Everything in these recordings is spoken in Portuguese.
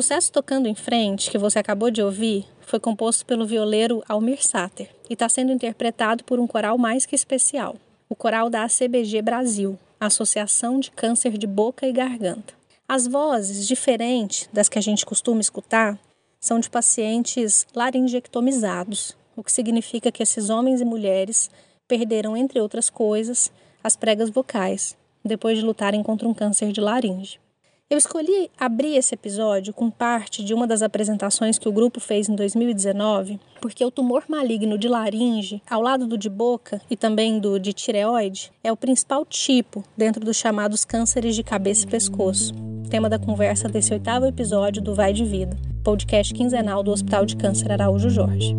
O sucesso Tocando em Frente, que você acabou de ouvir, foi composto pelo violeiro Almir Sater e está sendo interpretado por um coral mais que especial, o coral da ACBG Brasil, Associação de Câncer de Boca e Garganta. As vozes, diferentes das que a gente costuma escutar, são de pacientes laringectomizados, o que significa que esses homens e mulheres perderam, entre outras coisas, as pregas vocais, depois de lutarem contra um câncer de laringe. Eu escolhi abrir esse episódio com parte de uma das apresentações que o grupo fez em 2019, porque o tumor maligno de laringe, ao lado do de boca e também do de tireoide, é o principal tipo dentro dos chamados cânceres de cabeça e pescoço. Tema da conversa desse oitavo episódio do Vai de Vida, podcast quinzenal do Hospital de Câncer Araújo Jorge.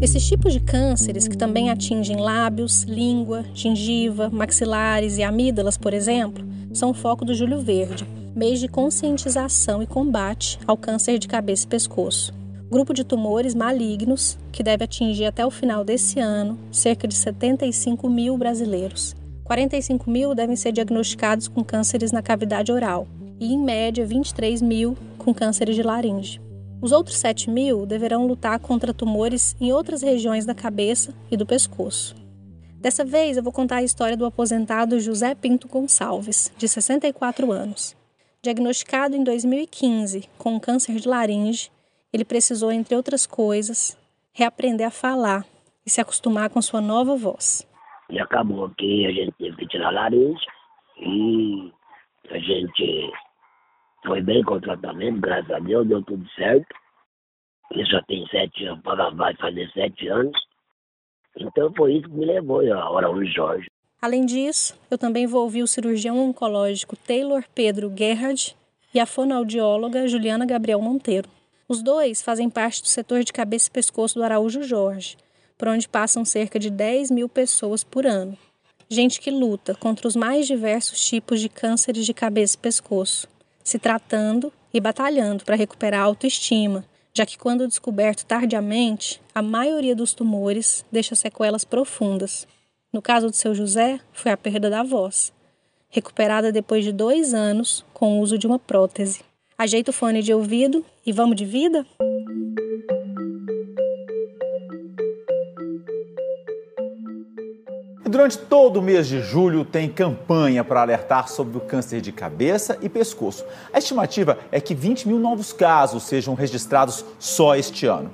Esses tipos de cânceres, que também atingem lábios, língua, gengiva, maxilares e amígdalas, por exemplo, são o foco do Julho Verde, mês de conscientização e combate ao câncer de cabeça e pescoço. Grupo de tumores malignos que deve atingir até o final desse ano cerca de 75 mil brasileiros. 45 mil devem ser diagnosticados com cânceres na cavidade oral e, em média, 23 mil com cânceres de laringe. Os outros 7 mil deverão lutar contra tumores em outras regiões da cabeça e do pescoço. Dessa vez eu vou contar a história do aposentado José Pinto Gonçalves, de 64 anos. Diagnosticado em 2015 com câncer de laringe, ele precisou, entre outras coisas, reaprender a falar e se acostumar com sua nova voz. E acabou que a gente teve que tirar a laringe e a gente foi bem com o tratamento, graças a Deus, deu tudo certo. Ele já tem sete anos, vai fazer sete anos. Então foi isso que me levou a Araújo Jorge. Além disso, eu também vou ouvir o cirurgião oncológico Taylor Pedro Gerhard e a fonoaudióloga Juliana Gabriel Monteiro. Os dois fazem parte do setor de cabeça e pescoço do Araújo Jorge, por onde passam cerca de 10 mil pessoas por ano. Gente que luta contra os mais diversos tipos de cânceres de cabeça e pescoço se tratando e batalhando para recuperar a autoestima, já que, quando descoberto tardiamente, a maioria dos tumores deixa sequelas profundas. No caso do seu José, foi a perda da voz, recuperada depois de dois anos com o uso de uma prótese. Ajeita o fone de ouvido e vamos de vida? Durante todo o mês de julho tem campanha para alertar sobre o câncer de cabeça e pescoço. A estimativa é que 20 mil novos casos sejam registrados só este ano.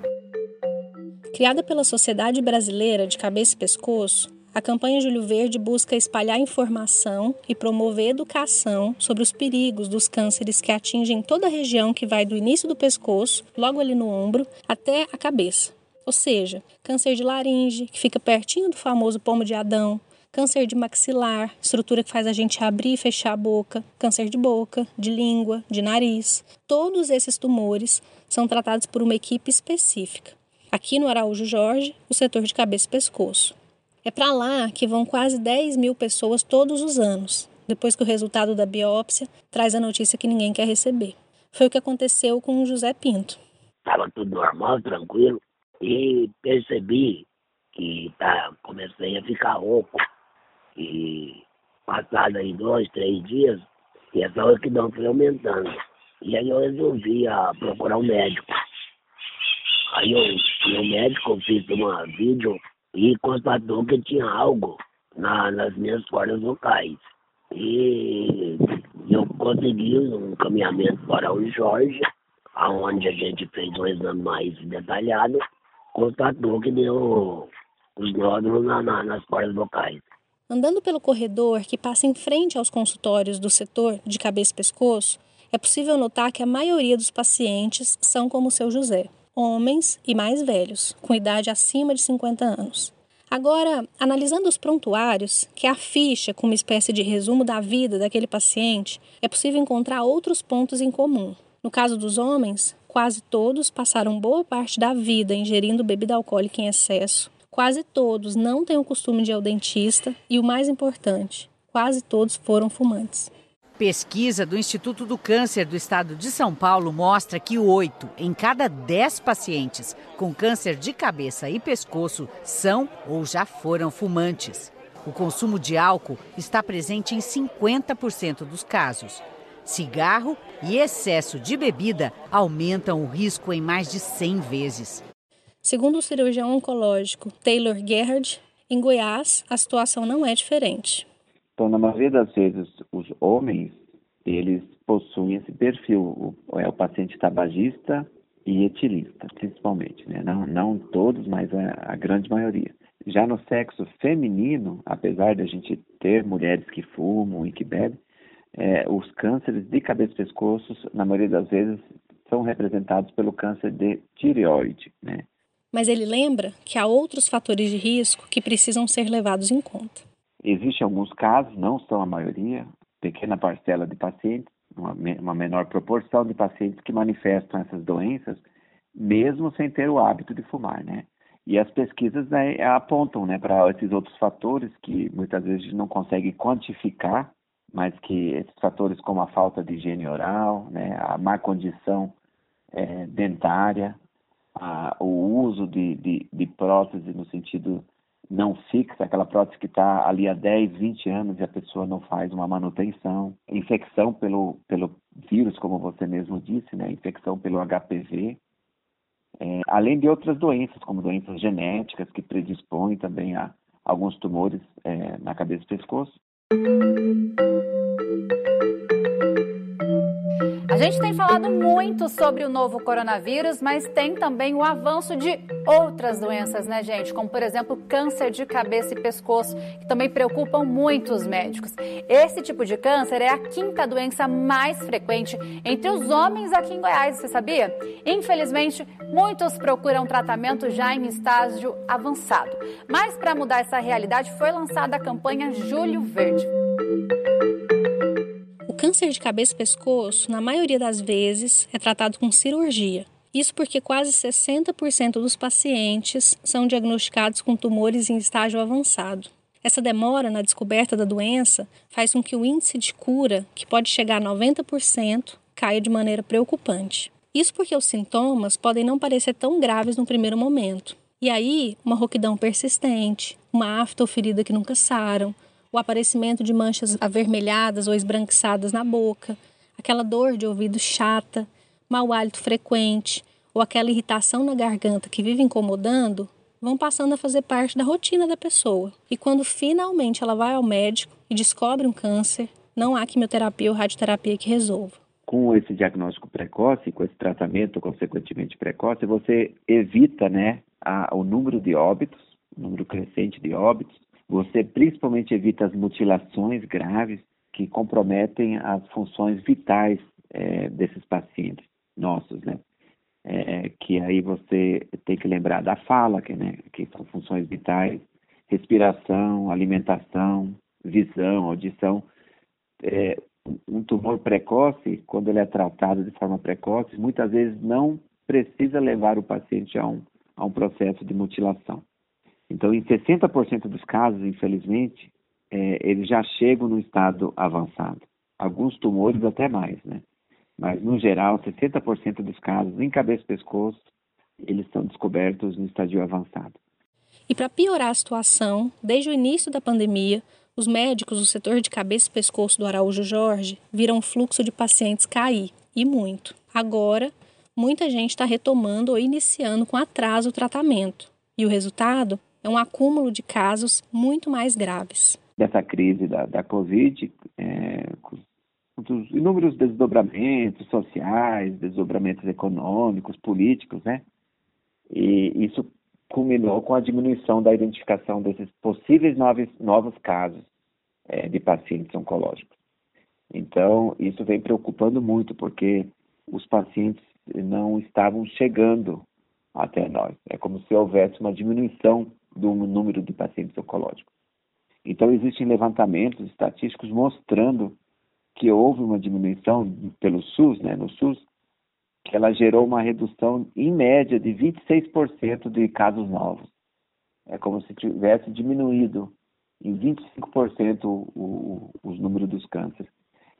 Criada pela Sociedade Brasileira de Cabeça e Pescoço, a campanha Julho Verde busca espalhar informação e promover educação sobre os perigos dos cânceres que atingem toda a região que vai do início do pescoço, logo ali no ombro, até a cabeça. Ou seja, câncer de laringe, que fica pertinho do famoso pomo de Adão, câncer de maxilar, estrutura que faz a gente abrir e fechar a boca, câncer de boca, de língua, de nariz. Todos esses tumores são tratados por uma equipe específica. Aqui no Araújo Jorge, o setor de cabeça e pescoço. É para lá que vão quase 10 mil pessoas todos os anos, depois que o resultado da biópsia traz a notícia que ninguém quer receber. Foi o que aconteceu com o José Pinto. Estava tudo normal, tranquilo e percebi que tá, comecei a ficar rouco. E passado aí dois, três dias, e essa orquidão foi aumentando. E aí eu resolvi a procurar um médico. Aí eu fui ao médico, fiz uma vídeo e constatou que tinha algo na, nas minhas cordas vocais. E eu consegui um caminhamento para o Jorge, aonde a gente fez um exame mais detalhado constatou que deu os nódulos na, na, nas cordas vocais. Andando pelo corredor que passa em frente aos consultórios do setor de cabeça e pescoço, é possível notar que a maioria dos pacientes são como o seu José, homens e mais velhos, com idade acima de 50 anos. Agora, analisando os prontuários, que é a ficha com uma espécie de resumo da vida daquele paciente, é possível encontrar outros pontos em comum. No caso dos homens, quase todos passaram boa parte da vida ingerindo bebida alcoólica em excesso. Quase todos não têm o costume de ir ao dentista e o mais importante, quase todos foram fumantes. Pesquisa do Instituto do Câncer do Estado de São Paulo mostra que oito em cada dez pacientes com câncer de cabeça e pescoço são ou já foram fumantes. O consumo de álcool está presente em 50% dos casos. Cigarro e excesso de bebida aumentam o risco em mais de 100 vezes. Segundo o cirurgião oncológico Taylor Gerhard, em Goiás a situação não é diferente. Então, na maioria das vezes, os homens eles possuem esse perfil, é o paciente tabagista e etilista, principalmente, né? não, não todos, mas a, a grande maioria. Já no sexo feminino, apesar de a gente ter mulheres que fumam e que bebem, é, os cânceres de cabeça e pescoço, na maioria das vezes, são representados pelo câncer de tireoide, né? Mas ele lembra que há outros fatores de risco que precisam ser levados em conta. Existem alguns casos, não são a maioria, pequena parcela de pacientes, uma, uma menor proporção de pacientes que manifestam essas doenças, mesmo sem ter o hábito de fumar, né? E as pesquisas né, apontam né, para esses outros fatores que muitas vezes a gente não consegue quantificar mas que esses fatores como a falta de higiene oral, né, a má condição é, dentária, a, o uso de, de, de, prótese no sentido não fixa, aquela prótese que está ali há 10, 20 anos e a pessoa não faz uma manutenção, infecção pelo, pelo vírus, como você mesmo disse, né, infecção pelo HPV, é, além de outras doenças, como doenças genéticas que predispõem também a alguns tumores é, na cabeça e pescoço. A gente tem falado muito sobre o novo coronavírus, mas tem também o avanço de outras doenças, né, gente? Como, por exemplo, câncer de cabeça e pescoço, que também preocupam muito os médicos. Esse tipo de câncer é a quinta doença mais frequente entre os homens aqui em Goiás, você sabia? Infelizmente, muitos procuram tratamento já em estágio avançado. Mas para mudar essa realidade, foi lançada a campanha Julho Verde câncer de cabeça e pescoço, na maioria das vezes, é tratado com cirurgia. Isso porque quase 60% dos pacientes são diagnosticados com tumores em estágio avançado. Essa demora na descoberta da doença faz com que o índice de cura, que pode chegar a 90%, caia de maneira preocupante. Isso porque os sintomas podem não parecer tão graves no primeiro momento. E aí, uma roquidão persistente, uma afta ou ferida que nunca saram, o aparecimento de manchas avermelhadas ou esbranquiçadas na boca, aquela dor de ouvido chata, mau hálito frequente ou aquela irritação na garganta que vive incomodando, vão passando a fazer parte da rotina da pessoa. E quando finalmente ela vai ao médico e descobre um câncer, não há quimioterapia ou radioterapia que resolva. Com esse diagnóstico precoce, com esse tratamento consequentemente precoce, você evita né, a, o número de óbitos, o número crescente de óbitos, você principalmente evita as mutilações graves que comprometem as funções vitais é, desses pacientes nossos, né? É, que aí você tem que lembrar da fala, que, né, que são funções vitais, respiração, alimentação, visão, audição. É, um tumor precoce, quando ele é tratado de forma precoce, muitas vezes não precisa levar o paciente a um, a um processo de mutilação. Então, em 60% dos casos, infelizmente, é, eles já chegam no estado avançado. Alguns tumores até mais, né? Mas, no geral, 60% dos casos em cabeça e pescoço, eles são descobertos no estadio avançado. E para piorar a situação, desde o início da pandemia, os médicos do setor de cabeça e pescoço do Araújo Jorge viram o fluxo de pacientes cair, e muito. Agora, muita gente está retomando ou iniciando com atraso o tratamento. E o resultado é um acúmulo de casos muito mais graves. Dessa crise da, da Covid, é, com os inúmeros desdobramentos sociais, desdobramentos econômicos, políticos, né? E isso culminou com a diminuição da identificação desses possíveis novos, novos casos é, de pacientes oncológicos. Então, isso vem preocupando muito, porque os pacientes não estavam chegando até nós. É como se houvesse uma diminuição do número de pacientes oncológicos. Então, existem levantamentos estatísticos mostrando que houve uma diminuição pelo SUS, né, no SUS, que ela gerou uma redução em média de 26% de casos novos. É como se tivesse diminuído em 25% o, o, os números dos cânceres.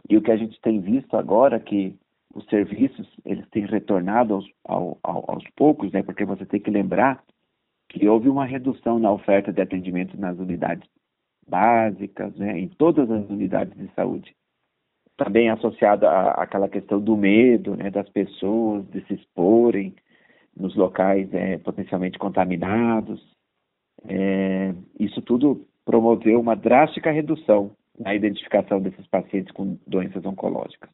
E o que a gente tem visto agora é que os serviços eles têm retornado aos, ao, aos poucos, né? Porque você tem que lembrar que houve uma redução na oferta de atendimento nas unidades básicas, né, em todas as unidades de saúde. Também associado àquela questão do medo né, das pessoas de se exporem nos locais é, potencialmente contaminados. É, isso tudo promoveu uma drástica redução na identificação desses pacientes com doenças oncológicas.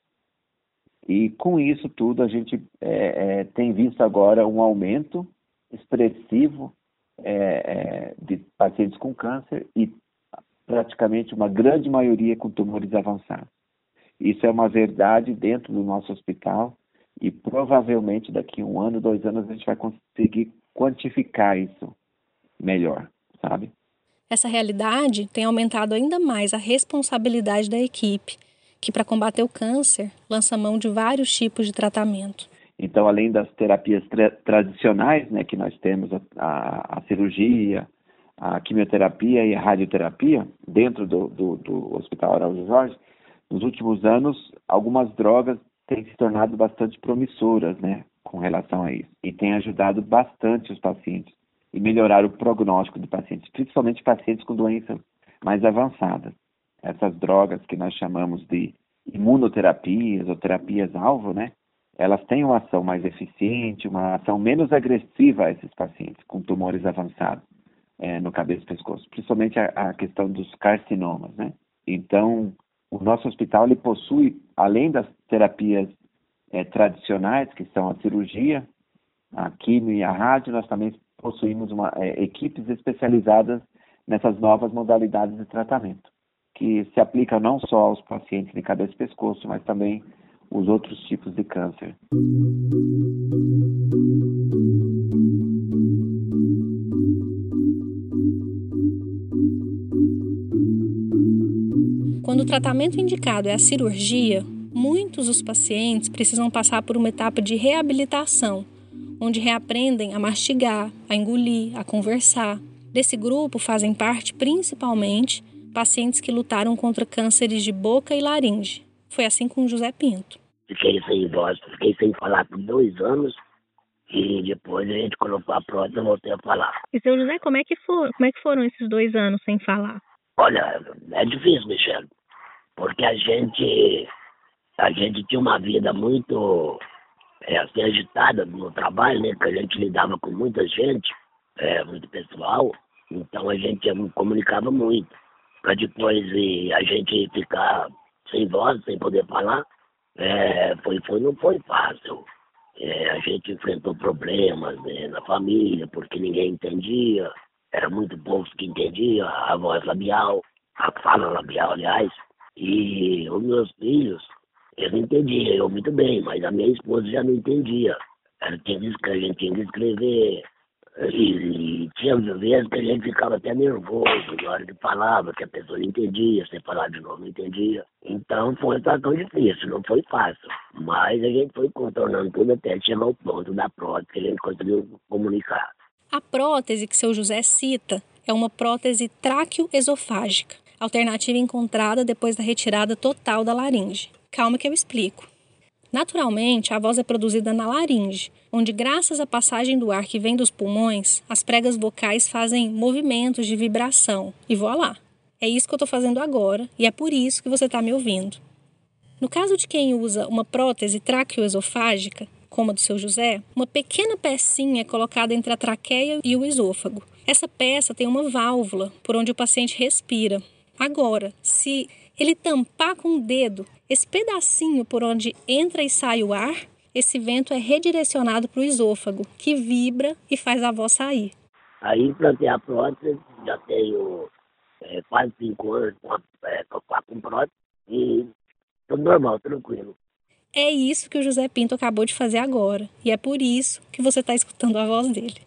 E com isso tudo, a gente é, é, tem visto agora um aumento expressivo é, é, de pacientes com câncer e praticamente uma grande maioria com tumores avançados. Isso é uma verdade dentro do nosso hospital e provavelmente daqui a um ano, dois anos, a gente vai conseguir quantificar isso melhor, sabe? Essa realidade tem aumentado ainda mais a responsabilidade da equipe, que para combater o câncer lança mão de vários tipos de tratamento. Então, além das terapias tra tradicionais, né, que nós temos a, a, a, cirurgia, a quimioterapia e a radioterapia dentro do, do, do Hospital Araújo Jorge, nos últimos anos, algumas drogas têm se tornado bastante promissoras, né, com relação a isso, e têm ajudado bastante os pacientes e melhorar o prognóstico de pacientes, principalmente pacientes com doenças mais avançadas. Essas drogas que nós chamamos de imunoterapias ou terapias-alvo, né? Elas têm uma ação mais eficiente, uma ação menos agressiva a esses pacientes com tumores avançados é, no cabeça e pescoço, principalmente a, a questão dos carcinomas, né? Então, o nosso hospital ele possui, além das terapias é, tradicionais, que são a cirurgia, a quimio e a rádio, nós também possuímos uma, é, equipes especializadas nessas novas modalidades de tratamento, que se aplicam não só aos pacientes de cabeça e pescoço, mas também os outros tipos de câncer. Quando o tratamento indicado é a cirurgia, muitos dos pacientes precisam passar por uma etapa de reabilitação, onde reaprendem a mastigar, a engolir, a conversar. Desse grupo fazem parte principalmente pacientes que lutaram contra cânceres de boca e laringe. Foi assim com José Pinto. Fiquei sem voz, fiquei sem falar por dois anos e depois a gente colocou a prótese e voltei a falar. E seu José, como é que for, como é que foram esses dois anos sem falar? Olha, é difícil, Michel, porque a gente a gente tinha uma vida muito é, assim, agitada no trabalho, né? Que a gente lidava com muita gente, é, muito pessoal, então a gente comunicava muito. Para depois a gente ficar sem voz, sem poder falar, é, foi, foi, não foi fácil. É, a gente enfrentou problemas né, na família, porque ninguém entendia, era muito poucos que entendia a voz labial, a fala labial, aliás. E os meus filhos, eu entendia, eu muito bem, mas a minha esposa já não entendia. Ela tinha que, a gente tinha que escrever. E, tinha vezes que a gente ficava até nervoso na hora que falava, que a pessoa não entendia, você falar de novo não entendia. Então foi tão difícil, não foi fácil. Mas a gente foi contornando tudo até chegar ao ponto da prótese que a gente conseguiu comunicar. A prótese que seu José cita é uma prótese tráqueo-esofágica, alternativa encontrada depois da retirada total da laringe. Calma que eu explico. Naturalmente, a voz é produzida na laringe, onde, graças à passagem do ar que vem dos pulmões, as pregas vocais fazem movimentos de vibração. E voilá! É isso que eu estou fazendo agora e é por isso que você está me ouvindo. No caso de quem usa uma prótese traqueoesofágica, como a do seu José, uma pequena pecinha é colocada entre a traqueia e o esôfago. Essa peça tem uma válvula por onde o paciente respira. Agora, se ele tampar com o dedo esse pedacinho por onde entra e sai o ar, esse vento é redirecionado para o esôfago, que vibra e faz a voz sair. Aí plantei a prótese, já tenho é, quase cinco anos com, a, é, com prótese e tudo normal, tranquilo. É isso que o José Pinto acabou de fazer agora, e é por isso que você está escutando a voz dele.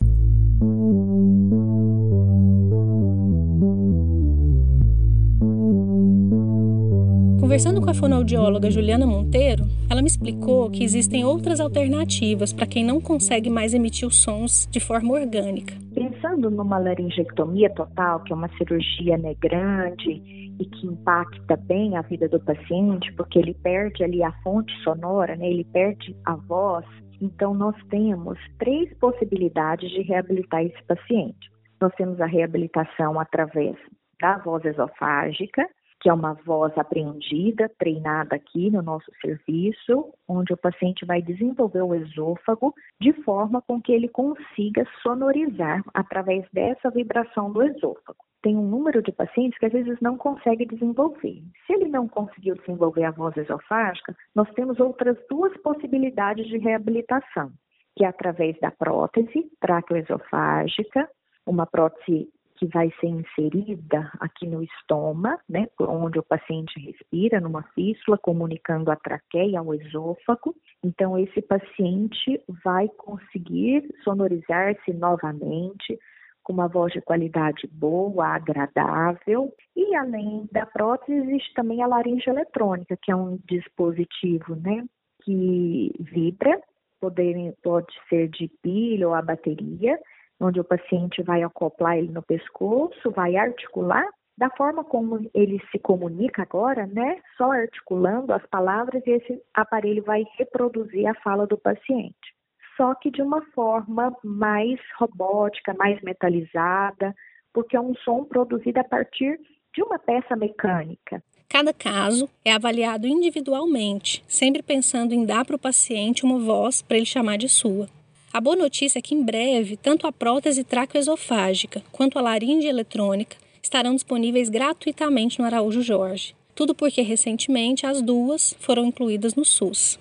Conversando com a fonoaudióloga Juliana Monteiro, ela me explicou que existem outras alternativas para quem não consegue mais emitir os sons de forma orgânica. Pensando numa laringectomia total, que é uma cirurgia né, grande e que impacta bem a vida do paciente, porque ele perde ali a fonte sonora, né, ele perde a voz, então nós temos três possibilidades de reabilitar esse paciente. Nós temos a reabilitação através da voz esofágica, que é uma voz apreendida, treinada aqui no nosso serviço, onde o paciente vai desenvolver o esôfago de forma com que ele consiga sonorizar através dessa vibração do esôfago. Tem um número de pacientes que às vezes não consegue desenvolver. Se ele não conseguiu desenvolver a voz esofágica, nós temos outras duas possibilidades de reabilitação, que é através da prótese traqueoesofágica, uma prótese que vai ser inserida aqui no estômago, né, onde o paciente respira, numa fístula, comunicando a traqueia ao esôfago. Então, esse paciente vai conseguir sonorizar-se novamente com uma voz de qualidade boa, agradável. E além da prótese, existe também a laringe eletrônica, que é um dispositivo, né, que vibra, pode, pode ser de pilha ou a bateria, onde o paciente vai acoplar ele no pescoço, vai articular da forma como ele se comunica agora, né? Só articulando as palavras e esse aparelho vai reproduzir a fala do paciente. Só que de uma forma mais robótica, mais metalizada, porque é um som produzido a partir de uma peça mecânica. Cada caso é avaliado individualmente, sempre pensando em dar para o paciente uma voz para ele chamar de sua. A boa notícia é que em breve, tanto a prótese traqueoesofágica quanto a laringe eletrônica estarão disponíveis gratuitamente no Araújo Jorge. Tudo porque recentemente as duas foram incluídas no SUS.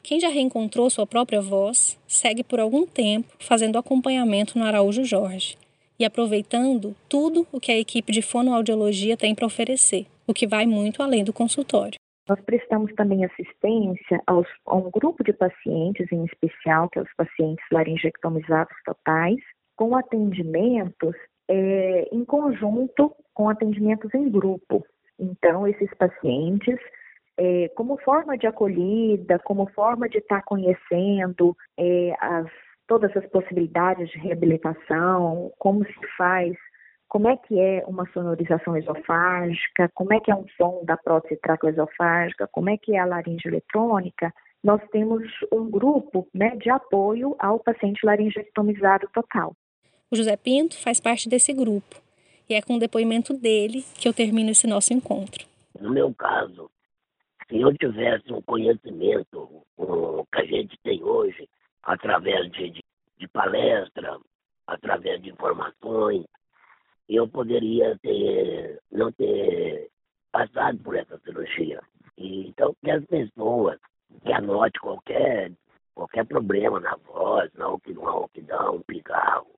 Quem já reencontrou sua própria voz segue por algum tempo fazendo acompanhamento no Araújo Jorge e aproveitando tudo o que a equipe de fonoaudiologia tem para oferecer, o que vai muito além do consultório. Nós prestamos também assistência aos, a um grupo de pacientes, em especial, que é os pacientes laringectomizados totais, com atendimentos é, em conjunto com atendimentos em grupo. Então, esses pacientes, é, como forma de acolhida, como forma de estar conhecendo é, as, todas as possibilidades de reabilitação, como se faz como é que é uma sonorização esofágica, como é que é um som da prótese traqueoesofágica, como é que é a laringe eletrônica, nós temos um grupo né, de apoio ao paciente laringectomizado total. O José Pinto faz parte desse grupo e é com o depoimento dele que eu termino esse nosso encontro. No meu caso, se eu tivesse um conhecimento um, que a gente tem hoje, através de, de, de palestra, através de informações, eu poderia ter, não ter passado por essa cirurgia. Então, que as pessoas que anote qualquer, qualquer problema na voz, na rouquidão, um pigarro,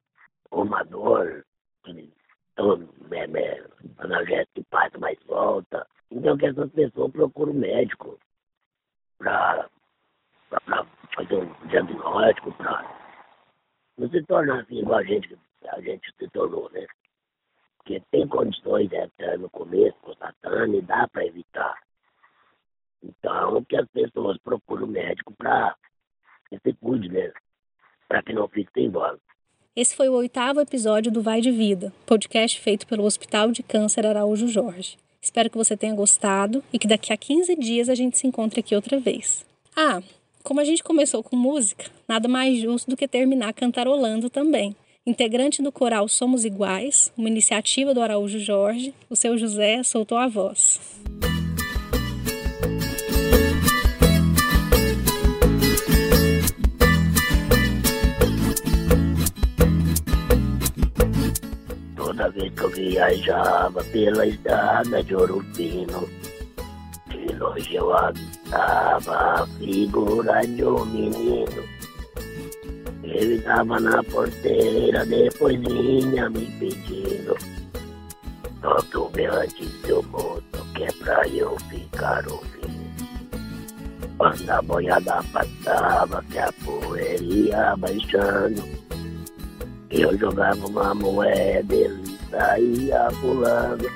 uma dor, então, é, é, analgésico que passa, mais volta. Então, que essas pessoas procuram um médico para fazer um diagnóstico, para não se tornar assim igual a gente, a gente se tornou, né? porque tem condições é, no começo, constatando, e dá para evitar. Então, que as pessoas procuram o médico para que se cuide, né? Para que não fique voz. Esse foi o oitavo episódio do Vai de Vida, podcast feito pelo Hospital de Câncer Araújo Jorge. Espero que você tenha gostado e que daqui a 15 dias a gente se encontre aqui outra vez. Ah, como a gente começou com música, nada mais justo do que terminar cantarolando também. Integrante do coral Somos Iguais, uma iniciativa do Araújo Jorge, o seu José soltou a voz. Vez que eu viajava pela estrada de Ouro Fino, de longe eu avistava a figura de um menino ele tava na porteira, depois vinha me pedindo. Toque o berrante seu moço, que é pra eu ficar ouvindo. Quando a boiada passava, que a poeira ia baixando. Eu jogava uma moeda, ele saía pulando.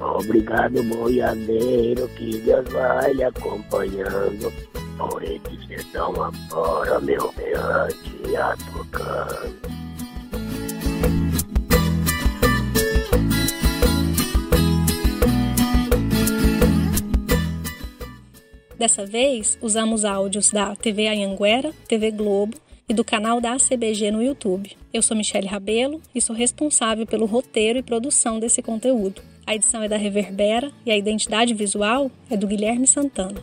Obrigado, boiadeiro, que Deus vai lhe acompanhando. Por esse sertão afora, meu berrante a tocando. Dessa vez, usamos áudios da TV Anhanguera, TV Globo e do canal da ACBG no YouTube. Eu sou Michele Rabelo e sou responsável pelo roteiro e produção desse conteúdo. A edição é da Reverbera e a identidade visual é do Guilherme Santana.